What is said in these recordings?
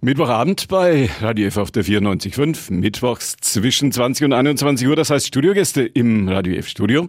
Mittwochabend bei Radio F auf der 94.5, mittwochs zwischen 20 und 21 Uhr, das heißt Studiogäste im Radio F Studio.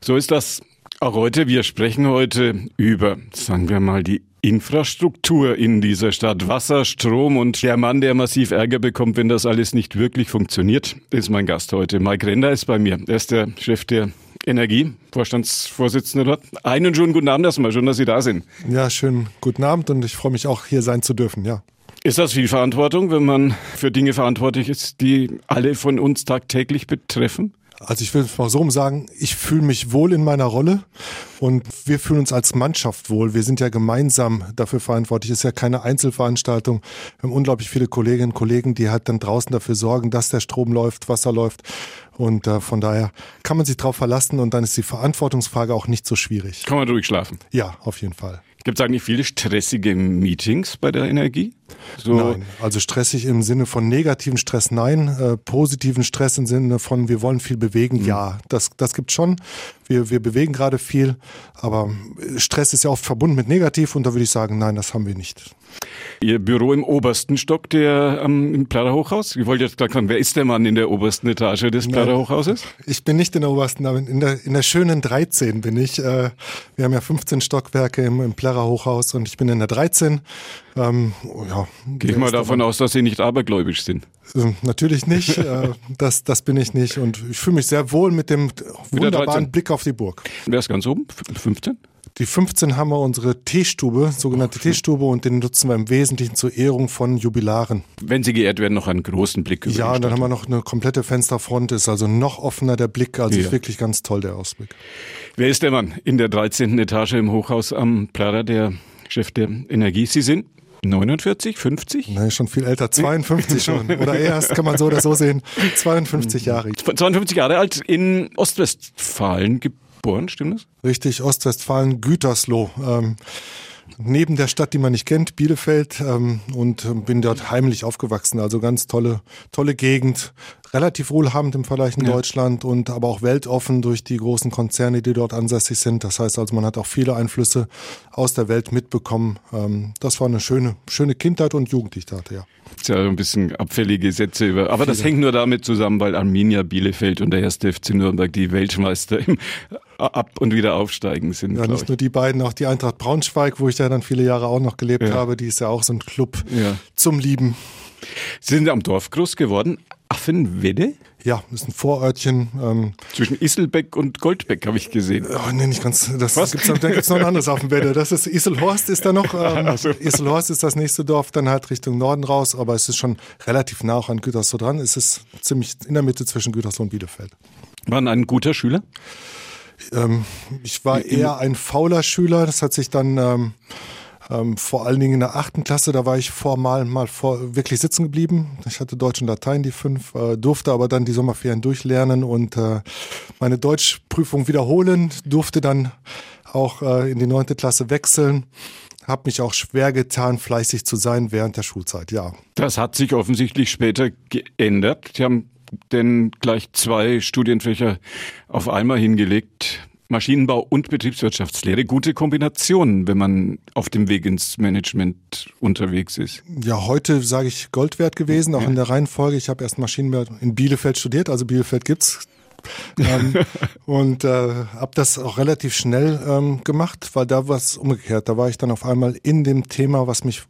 So ist das auch heute. Wir sprechen heute über, sagen wir mal, die Infrastruktur in dieser Stadt. Wasser, Strom und der Mann, der massiv Ärger bekommt, wenn das alles nicht wirklich funktioniert, ist mein Gast heute. Mike Render ist bei mir. Er ist der Chef der Energie, Vorstandsvorsitzender dort. Einen schönen guten Abend erstmal, schön, dass Sie da sind. Ja, schönen guten Abend und ich freue mich auch, hier sein zu dürfen, ja. Ist das viel Verantwortung, wenn man für Dinge verantwortlich ist, die alle von uns tagtäglich betreffen? Also ich will es mal so sagen, ich fühle mich wohl in meiner Rolle und wir fühlen uns als Mannschaft wohl. Wir sind ja gemeinsam dafür verantwortlich. Es ist ja keine Einzelveranstaltung. Wir haben unglaublich viele Kolleginnen und Kollegen, die halt dann draußen dafür sorgen, dass der Strom läuft, Wasser läuft. Und äh, von daher kann man sich darauf verlassen und dann ist die Verantwortungsfrage auch nicht so schwierig. Kann man durchschlafen? Ja, auf jeden Fall. Gibt es eigentlich viele stressige Meetings bei der Energie? So nein, also stressig im Sinne von negativen Stress nein, äh, positiven Stress im Sinne von wir wollen viel bewegen, mhm. ja, das, das gibt schon. Wir, wir bewegen gerade viel, aber Stress ist ja oft verbunden mit negativ und da würde ich sagen, nein, das haben wir nicht. Ihr Büro im obersten Stock der ähm, im Plader Hochhaus? Ich wollte jetzt gerade fragen, wer ist der Mann in der obersten Etage des Plader Hochhauses? Ich bin nicht in der obersten, aber in der, in der schönen 13 bin ich. Äh, wir haben ja 15 Stockwerke im, im Plader Hochhaus und ich bin in der 13. Ähm, ja, Gehe ich mal davon aus, dass Sie nicht abergläubisch sind. Äh, natürlich nicht, äh, das, das bin ich nicht und ich fühle mich sehr wohl mit dem wunderbaren Blick auf die Burg. Wer ist ganz oben? 15? Die 15 haben wir unsere Teestube, sogenannte Teestube, und den nutzen wir im Wesentlichen zur Ehrung von Jubilaren. Wenn sie geehrt werden, noch einen großen Blick über Ja, dann haben wir noch eine komplette Fensterfront, ist also noch offener der Blick, also ja. ist wirklich ganz toll der Ausblick. Wer ist der Mann in der 13. Etage im Hochhaus am Plada, der Chef der Energie? Sie sind 49, 50? Nein, schon viel älter, 52 schon. Oder erst kann man so oder so sehen. 52 Jahre. 52 Jahre alt in Ostwestfalen geboren, stimmt das? Richtig, Ostwestfalen, Gütersloh. Ähm, neben der Stadt, die man nicht kennt, Bielefeld, ähm, und ähm, bin dort heimlich aufgewachsen. Also ganz tolle, tolle Gegend, relativ wohlhabend im Vergleich in ja. Deutschland und aber auch weltoffen durch die großen Konzerne, die dort ansässig sind. Das heißt also, man hat auch viele Einflüsse aus der Welt mitbekommen. Ähm, das war eine schöne, schöne Kindheit und Jugend, die ich hatte, ja. Ist ja ein bisschen abfällige Sätze über. Aber das hängt nur damit zusammen, weil Arminia Bielefeld und der erste FC Nürnberg die Weltmeister im Ab- und wieder aufsteigen sind. Ja, nicht nur die beiden, auch die Eintracht Braunschweig, wo ich ja dann viele Jahre auch noch gelebt ja. habe, die ist ja auch so ein Club ja. zum Lieben. Sie sind am Dorf groß geworden. Affenwedde? Ja, das ist ein Vorörtchen. Ähm, Zwischen Iselbeck und Goldbeck habe ich gesehen. Oh, nee, nicht ganz. Das Was? Gibt's, da gibt es noch ein anderes Affenwedde. Das ist Iselhorst ist da noch. Ähm, so. Iselhorst ist das nächste Dorf, dann halt Richtung Norden raus, aber es ist schon relativ nah auch an Gütersloh dran. Es ist ziemlich in der Mitte zwischen Gütersloh und Bielefeld. Waren ein guter Schüler? Ähm, ich war eher ein fauler Schüler. Das hat sich dann ähm, ähm, vor allen Dingen in der achten Klasse, da war ich formal mal vor, wirklich sitzen geblieben. Ich hatte Deutsch und Latein die fünf, äh, durfte aber dann die Sommerferien durchlernen und äh, meine Deutschprüfung wiederholen, durfte dann auch äh, in die neunte Klasse wechseln. Hab mich auch schwer getan, fleißig zu sein während der Schulzeit, ja. Das hat sich offensichtlich später geändert. Sie haben denn gleich zwei Studienfächer auf einmal hingelegt. Maschinenbau und Betriebswirtschaftslehre. Gute Kombination, wenn man auf dem Weg ins Management unterwegs ist. Ja, heute sage ich Gold wert gewesen, auch ja. in der Reihenfolge. Ich habe erst Maschinenbau in Bielefeld studiert, also Bielefeld gibt's. ähm, und äh, habe das auch relativ schnell ähm, gemacht, weil da war es umgekehrt. Da war ich dann auf einmal in dem Thema, was mich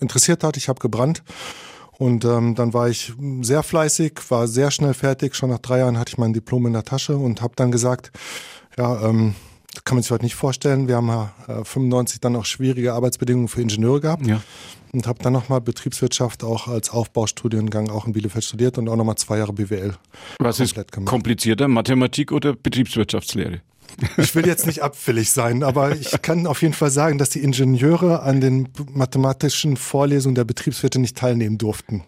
interessiert hat. Ich habe gebrannt und ähm, dann war ich sehr fleißig, war sehr schnell fertig. Schon nach drei Jahren hatte ich mein Diplom in der Tasche und habe dann gesagt, ja, ähm, kann man sich heute nicht vorstellen. Wir haben ja äh, 95 dann auch schwierige Arbeitsbedingungen für Ingenieure gehabt. Ja. Und habe dann nochmal Betriebswirtschaft auch als Aufbaustudiengang auch in Bielefeld studiert und auch nochmal zwei Jahre BWL. Was ist gemacht. komplizierter, Mathematik oder Betriebswirtschaftslehre? Ich will jetzt nicht abfällig sein, aber ich kann auf jeden Fall sagen, dass die Ingenieure an den mathematischen Vorlesungen der Betriebswirte nicht teilnehmen durften.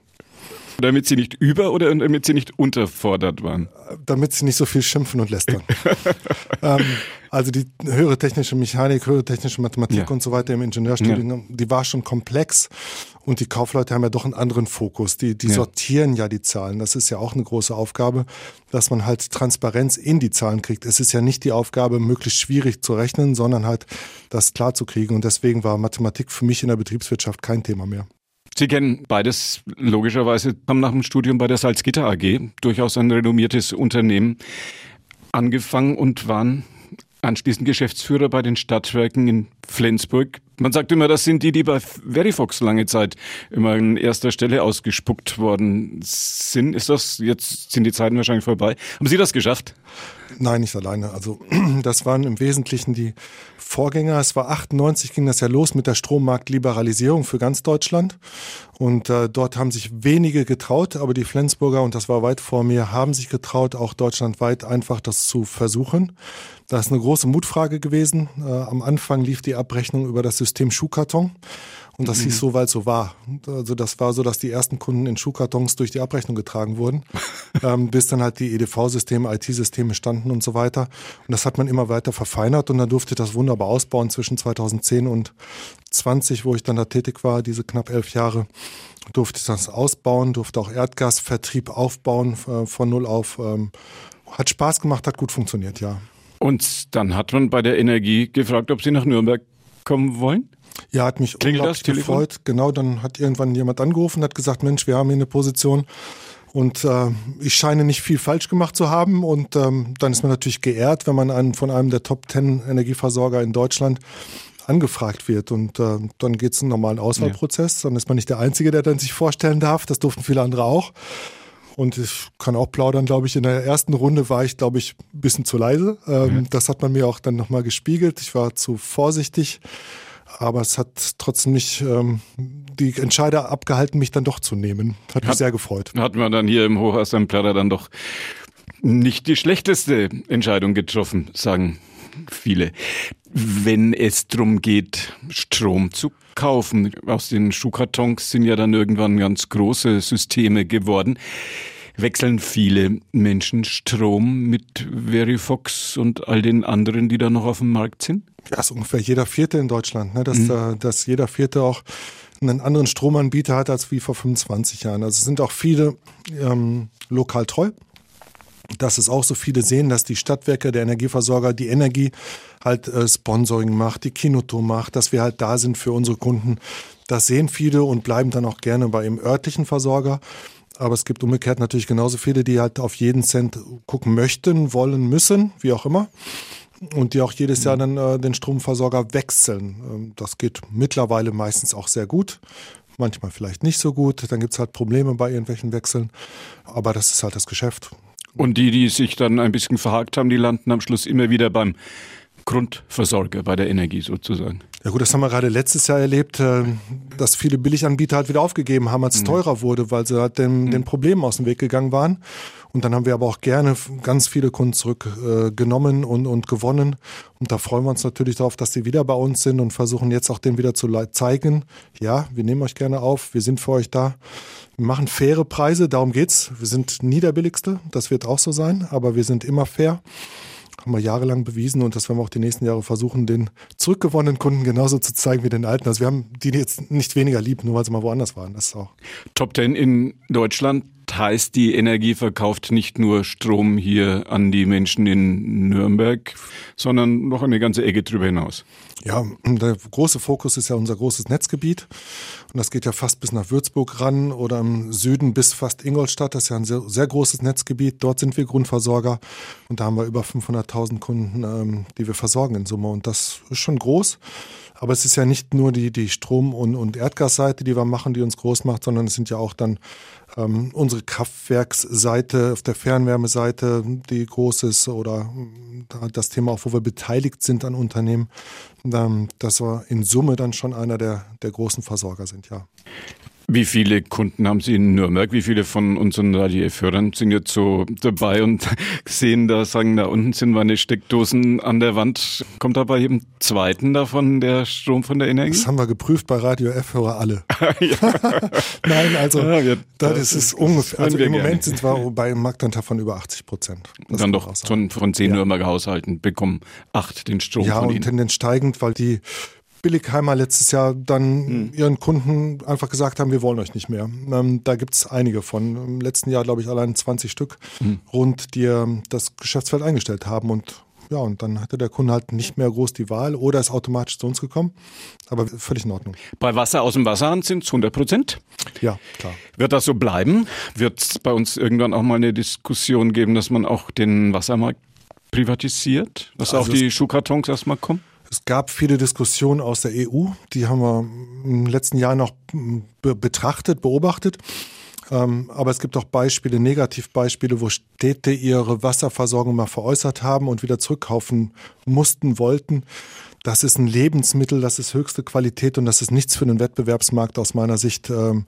Damit sie nicht über oder damit sie nicht unterfordert waren? Damit sie nicht so viel schimpfen und lästern. ähm, also die höhere technische Mechanik, höhere technische Mathematik ja. und so weiter im Ingenieurstudium, ja. die war schon komplex und die Kaufleute haben ja doch einen anderen Fokus. Die, die ja. sortieren ja die Zahlen. Das ist ja auch eine große Aufgabe, dass man halt Transparenz in die Zahlen kriegt. Es ist ja nicht die Aufgabe, möglichst schwierig zu rechnen, sondern halt das klar zu kriegen. Und deswegen war Mathematik für mich in der Betriebswirtschaft kein Thema mehr. Sie kennen beides logischerweise, haben nach dem Studium bei der Salzgitter AG, durchaus ein renommiertes Unternehmen, angefangen und waren anschließend Geschäftsführer bei den Stadtwerken in Flensburg. Man sagt immer, das sind die, die bei Verifox lange Zeit immer an erster Stelle ausgespuckt worden sind. Ist das, jetzt sind die Zeiten wahrscheinlich vorbei. Haben Sie das geschafft? Nein, nicht alleine. Also das waren im Wesentlichen die Vorgänger. Es war 98 ging das ja los mit der Strommarktliberalisierung für ganz Deutschland. Und äh, dort haben sich wenige getraut, aber die Flensburger, und das war weit vor mir, haben sich getraut, auch deutschlandweit einfach das zu versuchen. Das ist eine große Mutfrage gewesen. Äh, am Anfang lief die Abrechnung über das System Schuhkarton. Und das mhm. hieß so, weil es so war. Also das war so, dass die ersten Kunden in Schuhkartons durch die Abrechnung getragen wurden, ähm, bis dann halt die EDV-Systeme, IT-Systeme standen und so weiter. Und das hat man immer weiter verfeinert und dann durfte ich das wunderbar ausbauen zwischen 2010 und 20, wo ich dann da tätig war, diese knapp elf Jahre durfte ich das ausbauen, durfte auch Erdgasvertrieb aufbauen äh, von null auf. Ähm, hat Spaß gemacht, hat gut funktioniert, ja. Und dann hat man bei der Energie gefragt, ob Sie nach Nürnberg kommen wollen? Ja, hat mich Klingelt unglaublich das, gefreut. Genau, dann hat irgendwann jemand angerufen und hat gesagt, Mensch, wir haben hier eine Position und äh, ich scheine nicht viel falsch gemacht zu haben. Und ähm, dann ist man natürlich geehrt, wenn man einen, von einem der Top Ten Energieversorger in Deutschland angefragt wird. Und äh, dann geht es einen normalen Auswahlprozess. Ja. Dann ist man nicht der Einzige, der dann sich vorstellen darf. Das durften viele andere auch. Und ich kann auch plaudern, glaube ich, in der ersten Runde war ich, glaube ich, ein bisschen zu leise. Ähm, mhm. Das hat man mir auch dann nochmal gespiegelt. Ich war zu vorsichtig aber es hat trotzdem nicht ähm, die Entscheider abgehalten, mich dann doch zu nehmen. Hat, hat mich sehr gefreut. Hat man dann hier im Hochassembler dann doch nicht die schlechteste Entscheidung getroffen, sagen viele. Wenn es darum geht, Strom zu kaufen, aus den Schuhkartons sind ja dann irgendwann ganz große Systeme geworden wechseln viele Menschen Strom mit Verifox und all den anderen, die da noch auf dem Markt sind? Ja, ist ungefähr jeder Vierte in Deutschland, ne? dass, mhm. dass jeder Vierte auch einen anderen Stromanbieter hat als wie vor 25 Jahren. Also es sind auch viele ähm, lokal treu. Dass es auch so viele sehen, dass die Stadtwerke, der Energieversorger, die Energie halt äh, Sponsoring macht, die Kinotour macht, dass wir halt da sind für unsere Kunden. Das sehen viele und bleiben dann auch gerne bei ihrem örtlichen Versorger. Aber es gibt umgekehrt natürlich genauso viele, die halt auf jeden Cent gucken möchten, wollen, müssen, wie auch immer. Und die auch jedes Jahr dann äh, den Stromversorger wechseln. Ähm, das geht mittlerweile meistens auch sehr gut. Manchmal vielleicht nicht so gut. Dann gibt es halt Probleme bei irgendwelchen Wechseln. Aber das ist halt das Geschäft. Und die, die sich dann ein bisschen verhakt haben, die landen am Schluss immer wieder beim Grundversorger bei der Energie sozusagen. Ja gut, das haben wir gerade letztes Jahr erlebt, äh, dass viele Billiganbieter halt wieder aufgegeben haben, als es mhm. teurer wurde, weil sie halt den, mhm. den Problemen aus dem Weg gegangen waren. Und dann haben wir aber auch gerne ganz viele Kunden zurückgenommen äh, und, und gewonnen. Und da freuen wir uns natürlich darauf, dass sie wieder bei uns sind und versuchen jetzt auch denen wieder zu zeigen, ja, wir nehmen euch gerne auf, wir sind für euch da. Wir machen faire Preise, darum geht's. Wir sind nie der billigste, das wird auch so sein, aber wir sind immer fair haben wir jahrelang bewiesen und das werden wir auch die nächsten Jahre versuchen, den zurückgewonnenen Kunden genauso zu zeigen wie den alten. Also wir haben die jetzt nicht weniger lieb, nur weil sie mal woanders waren. Das ist auch. Top Ten in Deutschland heißt, die Energie verkauft nicht nur Strom hier an die Menschen in Nürnberg, sondern noch eine ganze Ecke drüber hinaus. Ja, der große Fokus ist ja unser großes Netzgebiet. Und das geht ja fast bis nach Würzburg ran oder im Süden bis fast Ingolstadt. Das ist ja ein sehr, sehr großes Netzgebiet. Dort sind wir Grundversorger. Und da haben wir über 500.000 Kunden, ähm, die wir versorgen in Summe. Und das ist schon groß. Aber es ist ja nicht nur die, die Strom- und, und Erdgasseite, die wir machen, die uns groß macht, sondern es sind ja auch dann ähm, unsere Kraftwerksseite auf der Fernwärmeseite, die groß ist oder äh, das Thema auch, wo wir beteiligt sind an Unternehmen, ähm, dass wir in Summe dann schon einer der, der großen Versorger sind, ja. Wie viele Kunden haben Sie in Nürnberg? Wie viele von unseren Radio-Hörern sind jetzt so dabei und sehen da, sagen, da unten sind meine Steckdosen an der Wand. Kommt da bei jedem zweiten davon der Strom von der Energie? Das haben wir geprüft bei Radio F-Hörer alle. Nein, also ja, wir, das, das ist ungefähr, also im Moment sind wir bei einem Marktanteil von über 80 Prozent. Dann doch von, von zehn ja. Nürnberger Haushalten bekommen acht den Strom ja, von Ihnen. Ja, und Tendenz steigend, weil die Billigheimer letztes Jahr dann hm. ihren Kunden einfach gesagt haben, wir wollen euch nicht mehr. Ähm, da gibt es einige von. Im letzten Jahr, glaube ich, allein 20 Stück hm. rund, die ähm, das Geschäftsfeld eingestellt haben und ja, und dann hatte der Kunde halt nicht mehr groß die Wahl oder ist automatisch zu uns gekommen. Aber völlig in Ordnung. Bei Wasser aus dem Wasserhahn sind es 100 Prozent? Ja, klar. Wird das so bleiben? Wird es bei uns irgendwann auch mal eine Diskussion geben, dass man auch den Wassermarkt privatisiert? Dass also auch die Schuhkartons erstmal kommen? Es gab viele Diskussionen aus der EU, die haben wir im letzten Jahr noch betrachtet, beobachtet. Ähm, aber es gibt auch Beispiele, Negativbeispiele, wo Städte ihre Wasserversorgung mal veräußert haben und wieder zurückkaufen mussten, wollten. Das ist ein Lebensmittel, das ist höchste Qualität und das ist nichts für den Wettbewerbsmarkt aus meiner Sicht. Ähm,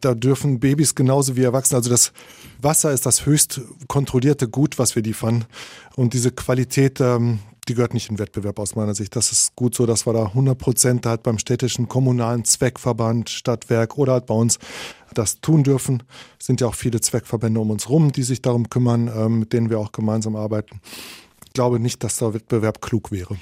da dürfen Babys genauso wie Erwachsene, also das Wasser ist das höchst kontrollierte Gut, was wir liefern. Und diese Qualität, ähm, die gehört nicht in Wettbewerb aus meiner Sicht. Das ist gut so, dass wir da 100 Prozent halt beim städtischen kommunalen Zweckverband, Stadtwerk oder halt bei uns das tun dürfen. Es sind ja auch viele Zweckverbände um uns rum, die sich darum kümmern, ähm, mit denen wir auch gemeinsam arbeiten. Ich glaube nicht, dass der Wettbewerb klug wäre.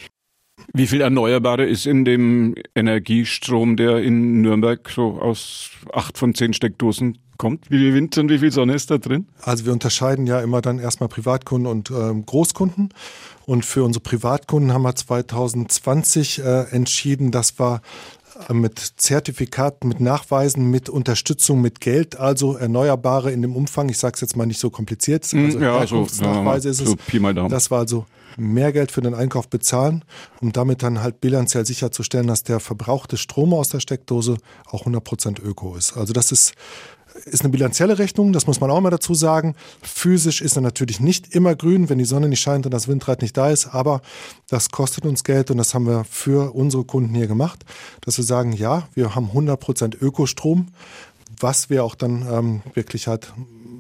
Wie viel Erneuerbare ist in dem Energiestrom, der in Nürnberg so aus acht von zehn Steckdosen kommt? Wie viel Wind und wie viel Sonne ist da drin? Also wir unterscheiden ja immer dann erstmal Privatkunden und ähm, Großkunden. Und für unsere Privatkunden haben wir 2020 äh, entschieden, dass wir äh, mit Zertifikaten, mit Nachweisen, mit Unterstützung, mit Geld, also Erneuerbare in dem Umfang, ich sage es jetzt mal nicht so kompliziert, hm, also ja, so, Nachweise ja, ist es. So Pi mal Daumen. Das war also mehr Geld für den Einkauf bezahlen, um damit dann halt bilanziell sicherzustellen, dass der verbrauchte Strom aus der Steckdose auch 100% Öko ist. Also das ist ist eine bilanzielle Rechnung, das muss man auch mal dazu sagen. Physisch ist er natürlich nicht immer grün, wenn die Sonne nicht scheint und das Windrad nicht da ist, aber das kostet uns Geld und das haben wir für unsere Kunden hier gemacht, dass wir sagen, ja, wir haben 100% Ökostrom, was wir auch dann ähm, wirklich halt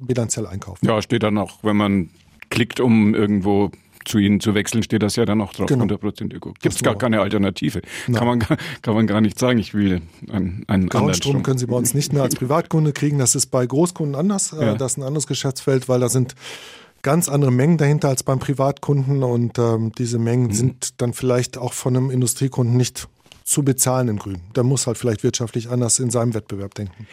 bilanziell einkaufen. Ja, steht dann auch, wenn man klickt, um irgendwo zu ihnen zu wechseln, steht das ja dann auch drauf, genau. 100% Öko. Gibt es gar keine Alternative. Kann man, kann man gar nicht sagen, ich will einen, einen anderen Strom. können Sie bei uns nicht mehr als Privatkunde kriegen. Das ist bei Großkunden anders. Äh, ja. Das ist ein anderes Geschäftsfeld, weil da sind ganz andere Mengen dahinter als beim Privatkunden und ähm, diese Mengen mhm. sind dann vielleicht auch von einem Industriekunden nicht zu bezahlen in Grün. Der muss halt vielleicht wirtschaftlich anders in seinem Wettbewerb denken.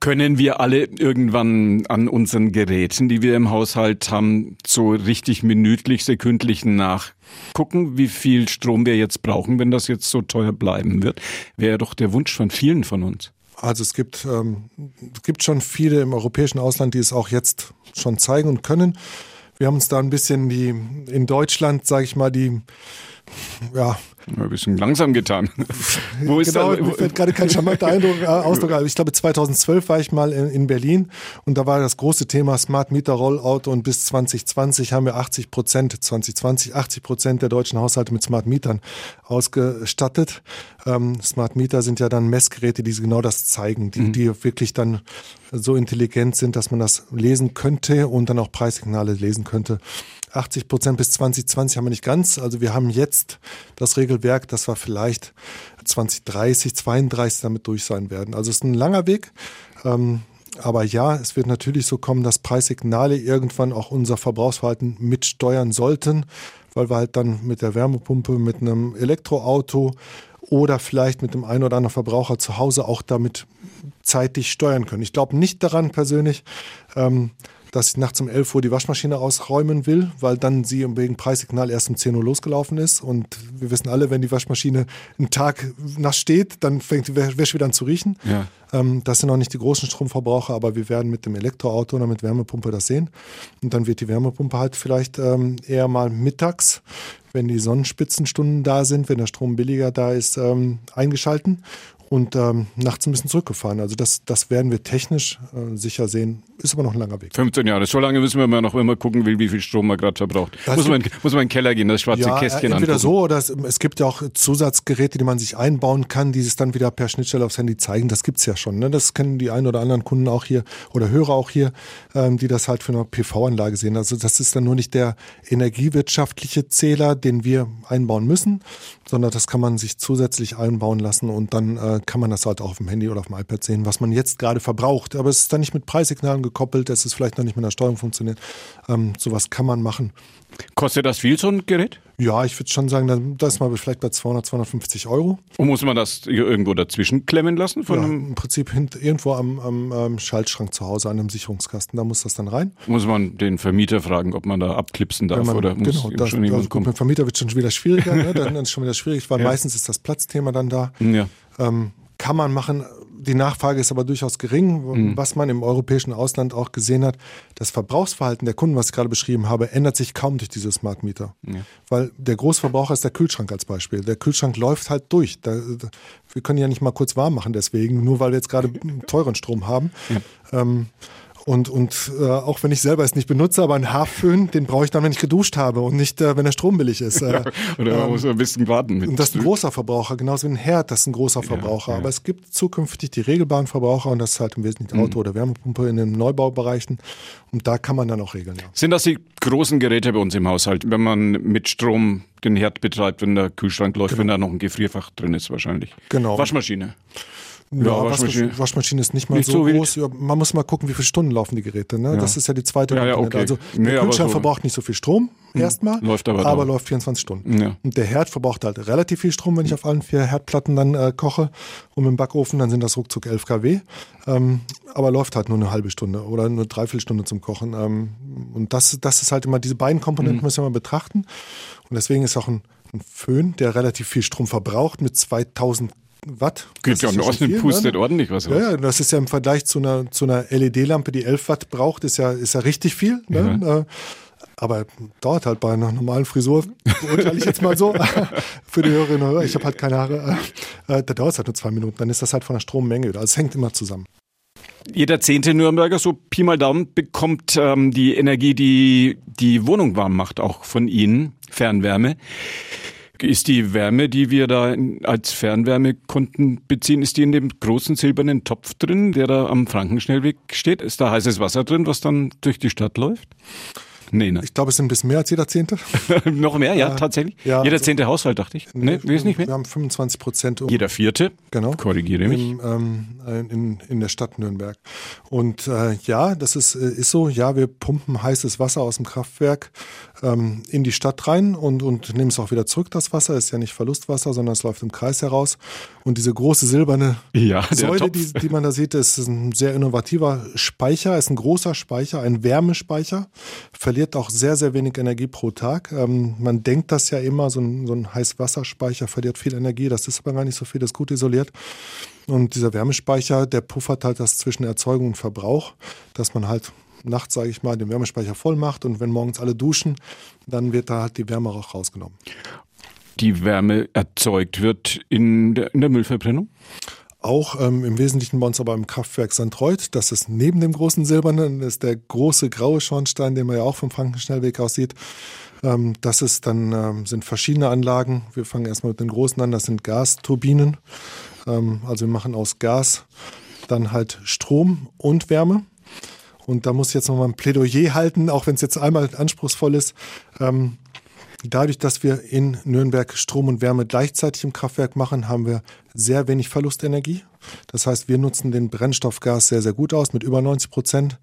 Können wir alle irgendwann an unseren Geräten, die wir im Haushalt haben, so richtig minütlich, sekündlich nachgucken, wie viel Strom wir jetzt brauchen, wenn das jetzt so teuer bleiben wird? Wäre doch der Wunsch von vielen von uns. Also es gibt, ähm, es gibt schon viele im europäischen Ausland, die es auch jetzt schon zeigen und können. Wir haben uns da ein bisschen die in Deutschland, sage ich mal, die ja, ein bisschen langsam getan. Wo ist genau, da, mir fällt gerade kein charmanter Eindruck, äh, Ausdruck. Ich glaube, 2012 war ich mal in, in, Berlin und da war das große Thema Smart Meter Rollout und bis 2020 haben wir 80 Prozent, 2020 80 Prozent der deutschen Haushalte mit Smart Mietern ausgestattet. Ähm, Smart Meter sind ja dann Messgeräte, die genau das zeigen, die, mhm. die wirklich dann so intelligent sind, dass man das lesen könnte und dann auch Preissignale lesen könnte. 80 Prozent bis 2020 haben wir nicht ganz. Also wir haben jetzt das Regelwerk, dass wir vielleicht 2030, 32 damit durch sein werden. Also es ist ein langer Weg. Ähm, aber ja, es wird natürlich so kommen, dass Preissignale irgendwann auch unser Verbrauchsverhalten mitsteuern sollten, weil wir halt dann mit der Wärmepumpe, mit einem Elektroauto oder vielleicht mit dem einen oder anderen Verbraucher zu Hause auch damit zeitig steuern können. Ich glaube nicht daran persönlich, ähm, dass ich nachts um 11 Uhr die Waschmaschine ausräumen will, weil dann sie wegen Preissignal erst um 10 Uhr losgelaufen ist. Und wir wissen alle, wenn die Waschmaschine einen Tag nass steht, dann fängt die Wäsche wieder an zu riechen. Ja. Ähm, das sind auch nicht die großen Stromverbraucher, aber wir werden mit dem Elektroauto oder mit Wärmepumpe das sehen. Und dann wird die Wärmepumpe halt vielleicht ähm, eher mal mittags wenn die Sonnenspitzenstunden da sind, wenn der Strom billiger da ist, ähm, eingeschalten und ähm, nachts ein bisschen zurückgefahren. Also das, das werden wir technisch äh, sicher sehen. Ist aber noch ein langer Weg. 15 Jahre. So lange müssen wir mal noch immer gucken, wie viel Strom man gerade verbraucht. muss man, muss man in den Keller gehen, das schwarze ja, Kästchen entweder angucken. so oder es, es, gibt ja auch Zusatzgeräte, die man sich einbauen kann, die es dann wieder per Schnittstelle aufs Handy zeigen. Das gibt's ja schon. Ne? Das kennen die ein oder anderen Kunden auch hier oder Hörer auch hier, ähm, die das halt für eine PV-Anlage sehen. Also das ist dann nur nicht der energiewirtschaftliche Zähler, den wir einbauen müssen, sondern das kann man sich zusätzlich einbauen lassen und dann äh, kann man das halt auch auf dem Handy oder auf dem iPad sehen, was man jetzt gerade verbraucht. Aber es ist dann nicht mit Preissignalen gekoppelt, es ist vielleicht noch nicht mit der Steuerung funktioniert. Ähm, sowas kann man machen. Kostet das viel, so ein Gerät? Ja, ich würde schon sagen, da ist man vielleicht bei 200, 250 Euro. Und muss man das irgendwo dazwischen klemmen lassen? Von ja, Im Prinzip hint, irgendwo am, am, am, Schaltschrank zu Hause, an einem Sicherungskasten, da muss das dann rein. Muss man den Vermieter fragen, ob man da abklipsen darf man, oder muss genau, das, schon jemand kommen? Mit dem Vermieter wird schon wieder schwieriger, ne? dann ist es schon wieder schwierig, weil ja. meistens ist das Platzthema dann da. Ja. Ähm, kann man machen, die Nachfrage ist aber durchaus gering. Mhm. Was man im europäischen Ausland auch gesehen hat, das Verbrauchsverhalten der Kunden, was ich gerade beschrieben habe, ändert sich kaum durch diese Smart Meter. Ja. Weil der Großverbraucher ist der Kühlschrank als Beispiel. Der Kühlschrank läuft halt durch. Da, wir können ja nicht mal kurz warm machen deswegen, nur weil wir jetzt gerade teuren Strom haben. Ja. Ähm, und, und äh, auch wenn ich selber es nicht benutze, aber einen Haarföhn, den brauche ich dann, wenn ich geduscht habe und nicht, äh, wenn der Strom billig ist. Äh, Oder man ähm, muss ein bisschen warten. Mit und das ist ein großer Verbraucher, genauso wie ein Herd, das ist ein großer Verbraucher. Ja, ja. Aber es gibt zukünftig die regelbaren Verbraucher und das ist halt im Wesentlichen Auto- mhm. oder Wärmepumpe in den Neubaubereichen. Und da kann man dann auch regeln. Ja. Sind das die großen Geräte bei uns im Haushalt, wenn man mit Strom den Herd betreibt, wenn der Kühlschrank läuft, genau. wenn da noch ein Gefrierfach drin ist wahrscheinlich? Genau. Waschmaschine. Ja, ja Waschmaschine. Waschmaschine ist nicht mal nicht so, so groß. Man muss mal gucken, wie viele Stunden laufen die Geräte. Ne? Ja. Das ist ja die zweite ja. Okay. Also der nee, Kühlschrank so verbraucht nicht so viel Strom hm. erstmal, läuft aber, aber läuft 24 Stunden. Und der Herd verbraucht halt relativ viel Strom, wenn ich auf allen vier Herdplatten dann äh, koche. Und im Backofen, dann sind das ruckzuck 11 kW. Ähm, aber läuft halt nur eine halbe Stunde oder nur dreiviertel Stunde zum Kochen. Ähm, und das, das ist halt immer, diese beiden Komponenten mhm. müssen wir mal betrachten. Und deswegen ist auch ein, ein Föhn, der relativ viel Strom verbraucht mit 2000 Watt. Geht ja in Ordnung, pustet ne? ordentlich was raus. Ja, ja, das ist ja im Vergleich zu einer, zu einer LED-Lampe, die 11 Watt braucht, ist ja, ist ja richtig viel. Ne? Ja. Äh, aber dauert halt bei einer normalen Frisur, beurteile ich jetzt mal so, für die Hörerinnen und Hörer, ich habe halt keine Haare, äh, äh, da dauert es halt nur zwei Minuten, dann ist das halt von der Strommenge. Also es hängt immer zusammen. Jeder zehnte Nürnberger, so Pi mal Daumen, bekommt ähm, die Energie, die die Wohnung warm macht, auch von Ihnen, Fernwärme. Ist die Wärme, die wir da als Fernwärmekunden beziehen, ist die in dem großen silbernen Topf drin, der da am Frankenschnellweg steht? Ist da heißes Wasser drin, was dann durch die Stadt läuft? Nee, ne? Ich glaube, es sind ein bisschen mehr als jeder Zehnte. Noch mehr, ja, ja tatsächlich. Ja, jeder also, zehnte Haushalt, dachte ich. Nee, nee ist nicht mehr. Wir haben 25 Prozent. Um, jeder vierte. Genau. Korrigiere mich. In, ähm, in, in der Stadt Nürnberg. Und äh, ja, das ist, äh, ist so. Ja, wir pumpen heißes Wasser aus dem Kraftwerk ähm, in die Stadt rein und, und nehmen es auch wieder zurück, das Wasser. Ist ja nicht Verlustwasser, sondern es läuft im Kreis heraus. Und diese große silberne ja, Säule, die, die man da sieht, ist ein sehr innovativer Speicher, ist ein großer Speicher, ein Wärmespeicher. Verliert auch sehr, sehr wenig Energie pro Tag. Ähm, man denkt das ja immer, so ein, so ein Heißwasserspeicher verliert viel Energie. Das ist aber gar nicht so viel, das ist gut isoliert. Und dieser Wärmespeicher, der puffert halt das zwischen Erzeugung und Verbrauch, dass man halt nachts, sage ich mal, den Wärmespeicher voll macht und wenn morgens alle duschen, dann wird da halt die Wärme auch rausgenommen. Die Wärme erzeugt wird in der, in der Müllverbrennung? Auch ähm, im Wesentlichen bei uns aber im Kraftwerk Sandreuth. Das ist neben dem großen Silbernen, das ist der große graue Schornstein, den man ja auch vom Frankenschnellweg aus sieht. Ähm, das ist dann, ähm, sind verschiedene Anlagen. Wir fangen erstmal mit den großen an, das sind Gasturbinen. Ähm, also wir machen aus Gas dann halt Strom und Wärme. Und da muss ich jetzt nochmal ein Plädoyer halten, auch wenn es jetzt einmal anspruchsvoll ist. Ähm, dadurch, dass wir in Nürnberg Strom und Wärme gleichzeitig im Kraftwerk machen, haben wir sehr wenig Verlustenergie. Das heißt, wir nutzen den Brennstoffgas sehr, sehr gut aus, mit über 90 Prozent.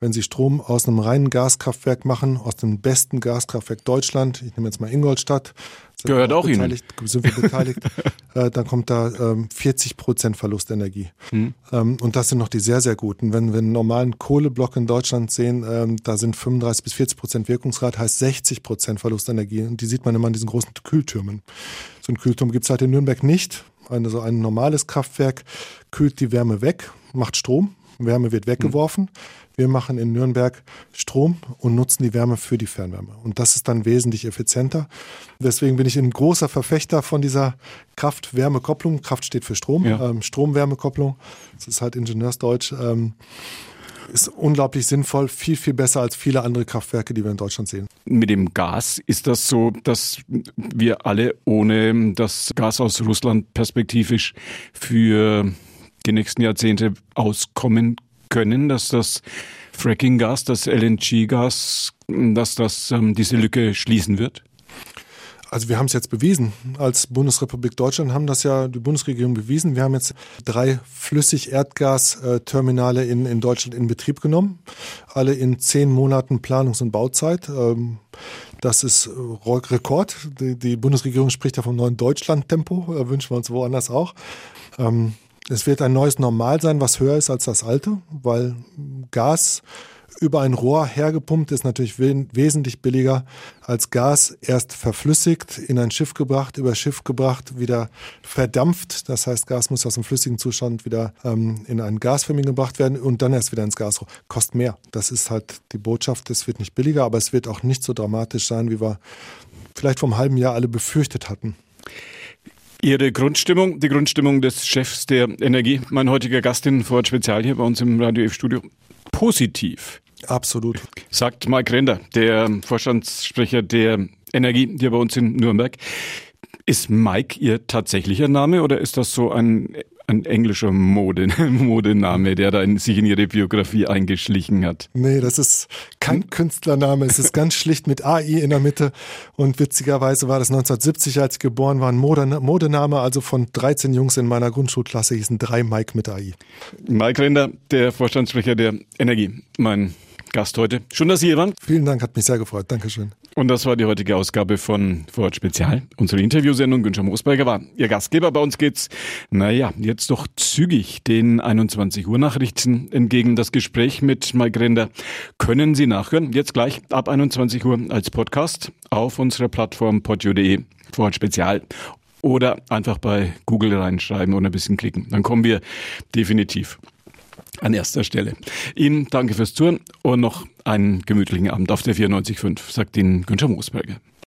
Wenn Sie Strom aus einem reinen Gaskraftwerk machen, aus dem besten Gaskraftwerk Deutschland, ich nehme jetzt mal Ingolstadt, Gehört auch Ihnen. Sind wir beteiligt, äh, dann kommt da ähm, 40 Prozent Verlustenergie. Mhm. Ähm, und das sind noch die sehr, sehr guten. Wenn wir einen normalen Kohleblock in Deutschland sehen, ähm, da sind 35 bis 40 Prozent Wirkungsgrad, heißt 60 Prozent Verlustenergie. Und die sieht man immer an diesen großen Kühltürmen. So ein Kühlturm gibt es halt in Nürnberg nicht. Also ein normales Kraftwerk kühlt die Wärme weg, macht Strom, Wärme wird weggeworfen. Wir machen in Nürnberg Strom und nutzen die Wärme für die Fernwärme. Und das ist dann wesentlich effizienter. Deswegen bin ich ein großer Verfechter von dieser Kraft-Wärme-Kopplung. Kraft steht für Strom, ja. ähm, Strom-Wärme-Kopplung. Das ist halt Ingenieursdeutsch. Ähm, ist unglaublich sinnvoll, viel, viel besser als viele andere Kraftwerke, die wir in Deutschland sehen. Mit dem Gas ist das so, dass wir alle ohne das Gas aus Russland perspektivisch für die nächsten Jahrzehnte auskommen können, dass das Fracking-Gas, das LNG-Gas, dass das ähm, diese Lücke schließen wird? Also wir haben es jetzt bewiesen. Als Bundesrepublik Deutschland haben das ja die Bundesregierung bewiesen. Wir haben jetzt drei Flüssig-Erdgas-Terminale in, in Deutschland in Betrieb genommen. Alle in zehn Monaten Planungs- und Bauzeit. Ähm, Das ist äh, Rekord. Die, die Bundesregierung spricht ja vom neuen Deutschland-Tempo. Wünschen wir uns woanders auch. Ähm, es wird ein neues Normal sein, was höher ist als das alte, weil Gas über ein Rohr hergepumpt ist natürlich we wesentlich billiger als Gas erst verflüssigt, in ein Schiff gebracht, über Schiff gebracht, wieder verdampft. Das heißt, Gas muss aus dem flüssigen Zustand wieder ähm, in einen gasförmigen gebracht werden und dann erst wieder ins Gasrohr. Kostet mehr. Das ist halt die Botschaft. Es wird nicht billiger, aber es wird auch nicht so dramatisch sein, wie wir vielleicht vor einem halben Jahr alle befürchtet hatten. Ihre Grundstimmung, die Grundstimmung des Chefs der Energie, mein heutiger Gast in Vorort Spezial hier bei uns im Radio F-Studio, positiv. Absolut. Sagt Mike Render, der Vorstandssprecher der Energie hier bei uns in Nürnberg. Ist Mike Ihr tatsächlicher Name oder ist das so ein ein englischer Mode, Modename, der da in, sich in ihre Biografie eingeschlichen hat. Nee, das ist kein hm? Künstlername. Es ist ganz schlicht mit AI in der Mitte. Und witzigerweise war das 1970, als ich geboren war, ein Modename. Also von 13 Jungs in meiner Grundschulklasse hießen drei Mike mit AI. Mike Render, der Vorstandssprecher der Energie. Mein Gast heute. Schön, dass Sie hier waren. Vielen Dank, hat mich sehr gefreut. Dankeschön. Und das war die heutige Ausgabe von Vorort Spezial. Unsere Interviewsendung. Günther Moosberger war Ihr Gastgeber. Bei uns geht's, naja, jetzt doch zügig den 21 Uhr Nachrichten entgegen. Das Gespräch mit Mike Render können Sie nachhören. Jetzt gleich ab 21 Uhr als Podcast auf unserer Plattform podio.de. Vorort Spezial oder einfach bei Google reinschreiben und ein bisschen klicken. Dann kommen wir definitiv an erster Stelle. Ihnen danke fürs Zuhören und noch einen gemütlichen Abend auf der 94.5, sagt Ihnen Günther Moosberger.